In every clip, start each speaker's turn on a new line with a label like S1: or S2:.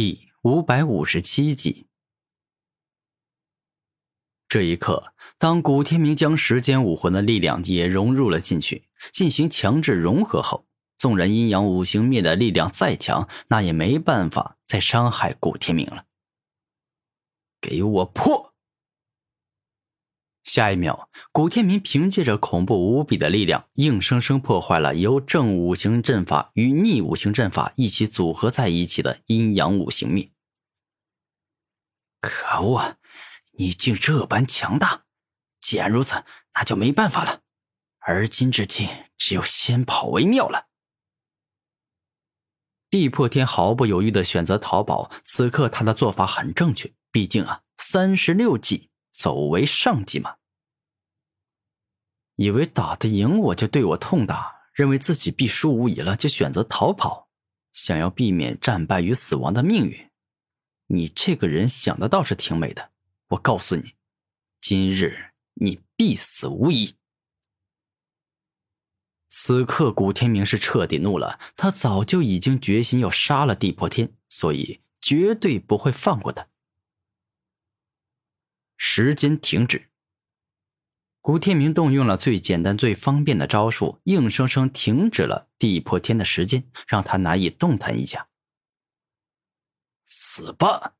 S1: 第五百五十七集。这一刻，当古天明将时间武魂的力量也融入了进去，进行强制融合后，纵然阴阳五行灭的力量再强，那也没办法再伤害古天明了。给我破！下一秒，古天明凭借着恐怖无比的力量，硬生生破坏了由正五行阵法与逆五行阵法一起组合在一起的阴阳五行灭。
S2: 可恶，你竟这般强大！既然如此，那就没办法了。而今之计，只有先跑为妙了。
S1: 地破天毫不犹豫的选择逃跑。此刻他的做法很正确，毕竟啊，三十六计走为上计嘛。以为打得赢我就对我痛打，认为自己必输无疑了，就选择逃跑，想要避免战败与死亡的命运。你这个人想的倒是挺美的。我告诉你，今日你必死无疑。此刻，古天明是彻底怒了，他早就已经决心要杀了地破天，所以绝对不会放过他。时间停止。古天明动用了最简单、最方便的招数，硬生生停止了地破天的时间，让他难以动弹一下。
S2: 死吧！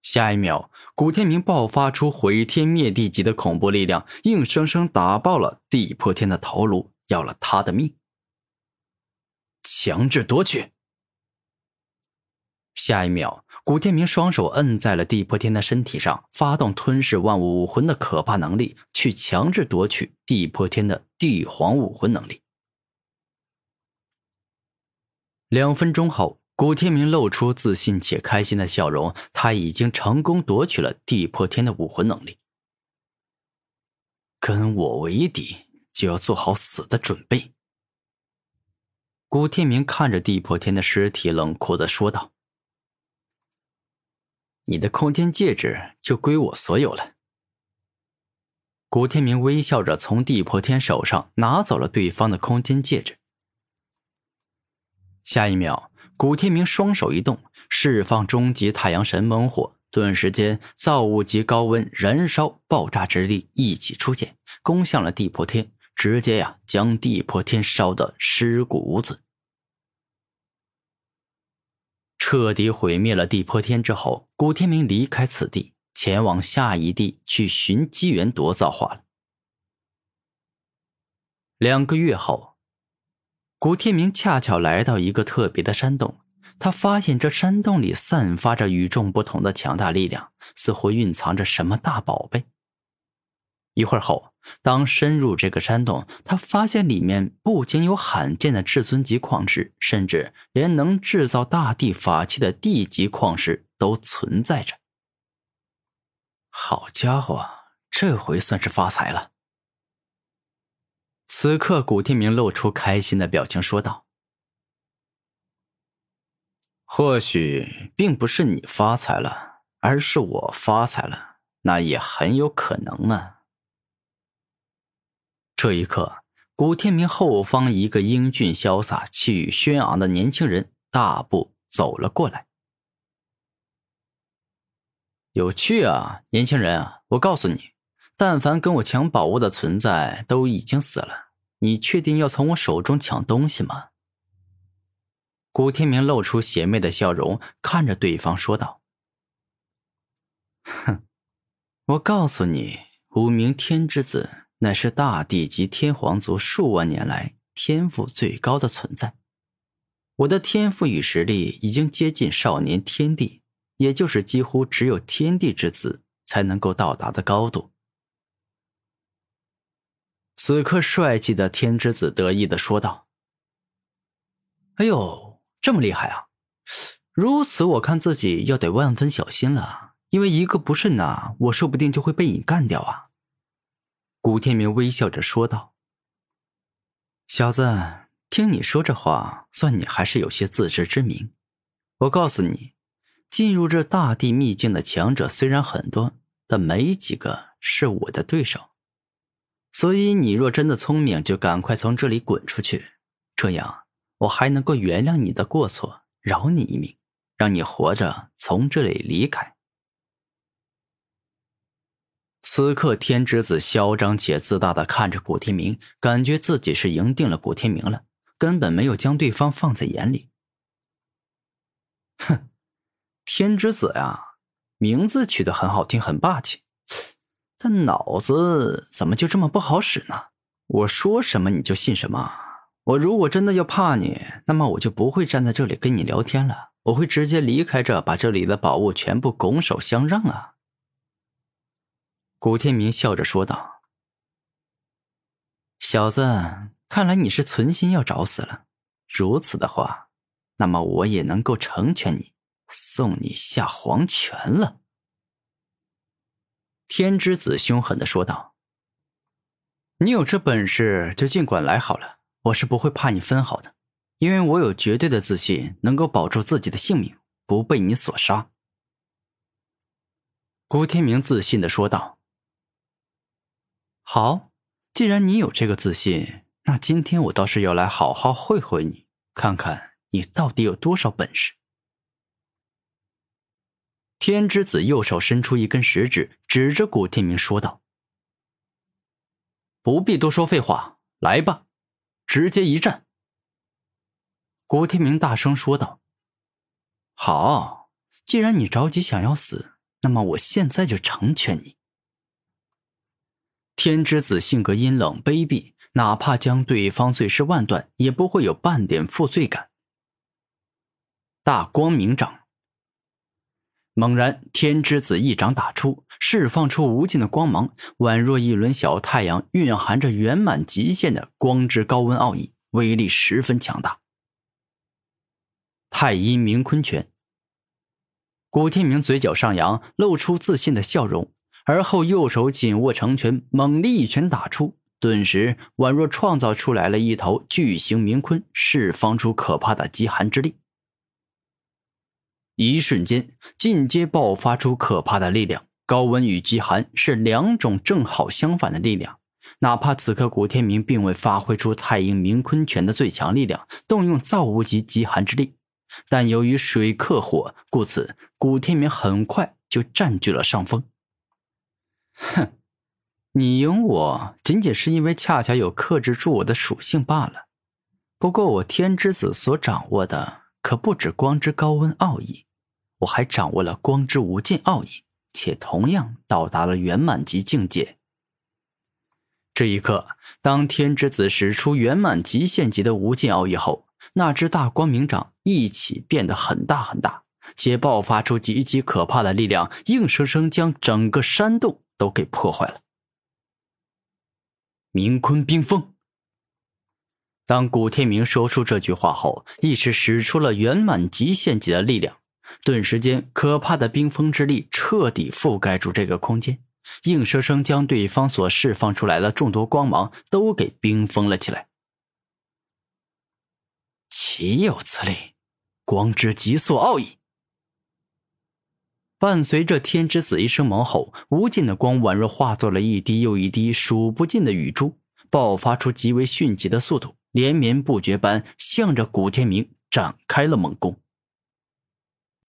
S1: 下一秒，古天明爆发出毁天灭地级的恐怖力量，硬生生打爆了地破天的头颅，要了他的命。
S2: 强制夺取。
S1: 下一秒，古天明双手摁在了地破天的身体上，发动吞噬万物武魂的可怕能力，去强制夺取地破天的地皇武魂能力。两分钟后，古天明露出自信且开心的笑容，他已经成功夺取了地破天的武魂能力。
S2: 跟我为敌，就要做好死的准备。
S1: 古天明看着地破天的尸体，冷酷的说道。你的空间戒指就归我所有了。古天明微笑着从地破天手上拿走了对方的空间戒指。下一秒，古天明双手一动，释放终极太阳神猛火，顿时间造物级高温燃烧爆炸之力一起出现，攻向了地破天，直接呀将地破天烧得尸骨无存。彻底毁灭了地破天之后，古天明离开此地，前往下一地去寻机缘夺造化了。两个月后，古天明恰巧来到一个特别的山洞，他发现这山洞里散发着与众不同的强大力量，似乎蕴藏着什么大宝贝。一会儿后，当深入这个山洞，他发现里面不仅有罕见的至尊级矿石，甚至连能制造大地法器的地级矿石都存在着。好家伙，这回算是发财了！此刻，古天明露出开心的表情，说道：“或许并不是你发财了，而是我发财了，那也很有可能啊。”这一刻，古天明后方一个英俊潇洒、气宇轩昂的年轻人大步走了过来。有趣啊，年轻人！我告诉你，但凡跟我抢宝物的存在都已经死了。你确定要从我手中抢东西吗？古天明露出邪魅的笑容，看着对方说道：“哼，我告诉你，无名天之子。”乃是大帝级天皇族数万年来天赋最高的存在，我的天赋与实力已经接近少年天帝，也就是几乎只有天帝之子才能够到达的高度。此刻，帅气的天之子得意的说道：“哎呦，这么厉害啊！如此，我看自己要得万分小心了，因为一个不慎呐，我说不定就会被你干掉啊。”古天明微笑着说道：“小子，听你说这话，算你还是有些自知之明。我告诉你，进入这大地秘境的强者虽然很多，但没几个是我的对手。所以，你若真的聪明，就赶快从这里滚出去，这样我还能够原谅你的过错，饶你一命，让你活着从这里离开。此刻，天之子嚣张且自大的看着古天明，感觉自己是赢定了古天明了，根本没有将对方放在眼里。哼，天之子呀，名字取得很好听，很霸气，但脑子怎么就这么不好使呢？我说什么你就信什么？我如果真的要怕你，那么我就不会站在这里跟你聊天了，我会直接离开这，把这里的宝物全部拱手相让啊！古天明笑着说道：“小子，看来你是存心要找死了。如此的话，那么我也能够成全你，送你下黄泉了。”天之子凶狠的说道：“你有这本事就尽管来好了，我是不会怕你分毫的，因为我有绝对的自信，能够保住自己的性命，不被你所杀。”古天明自信的说道。好，既然你有这个自信，那今天我倒是要来好好会会你，看看你到底有多少本事。天之子右手伸出一根食指，指着古天明说道：“不必多说废话，来吧，直接一战。”古天明大声说道：“好，既然你着急想要死，那么我现在就成全你。”天之子性格阴冷卑鄙，哪怕将对方碎尸万段，也不会有半点负罪感。大光明掌。猛然，天之子一掌打出，释放出无尽的光芒，宛若一轮小太阳，蕴含着圆满极限的光之高温奥义，威力十分强大。太阴明坤拳。古天明嘴角上扬，露出自信的笑容。而后，右手紧握成拳，猛力一拳打出，顿时宛若创造出来了一头巨型冥鲲，释放出可怕的极寒之力。一瞬间，进阶爆发出可怕的力量。高温与极寒是两种正好相反的力量。哪怕此刻古天明并未发挥出太阴冥鲲拳的最强力量，动用造物级极寒之力，但由于水克火，故此古天明很快就占据了上风。哼，你赢我仅仅是因为恰巧有克制住我的属性罢了。不过我天之子所掌握的可不止光之高温奥义，我还掌握了光之无尽奥义，且同样到达了圆满级境界。这一刻，当天之子使出圆满极限级的无尽奥义后，那只大光明掌一起变得很大很大，且爆发出极其可怕的力量，硬生生将整个山洞。都给破坏了。明坤冰封。当古天明说出这句话后，一时使出了圆满极限级的力量，顿时间，可怕的冰封之力彻底覆盖住这个空间，硬生生将对方所释放出来的众多光芒都给冰封了起来。岂有此理！光之极速奥义。伴随着天之子一声猛吼，无尽的光宛若化作了一滴又一滴数不尽的雨珠，爆发出极为迅疾的速度，连绵不绝般向着古天明展开了猛攻。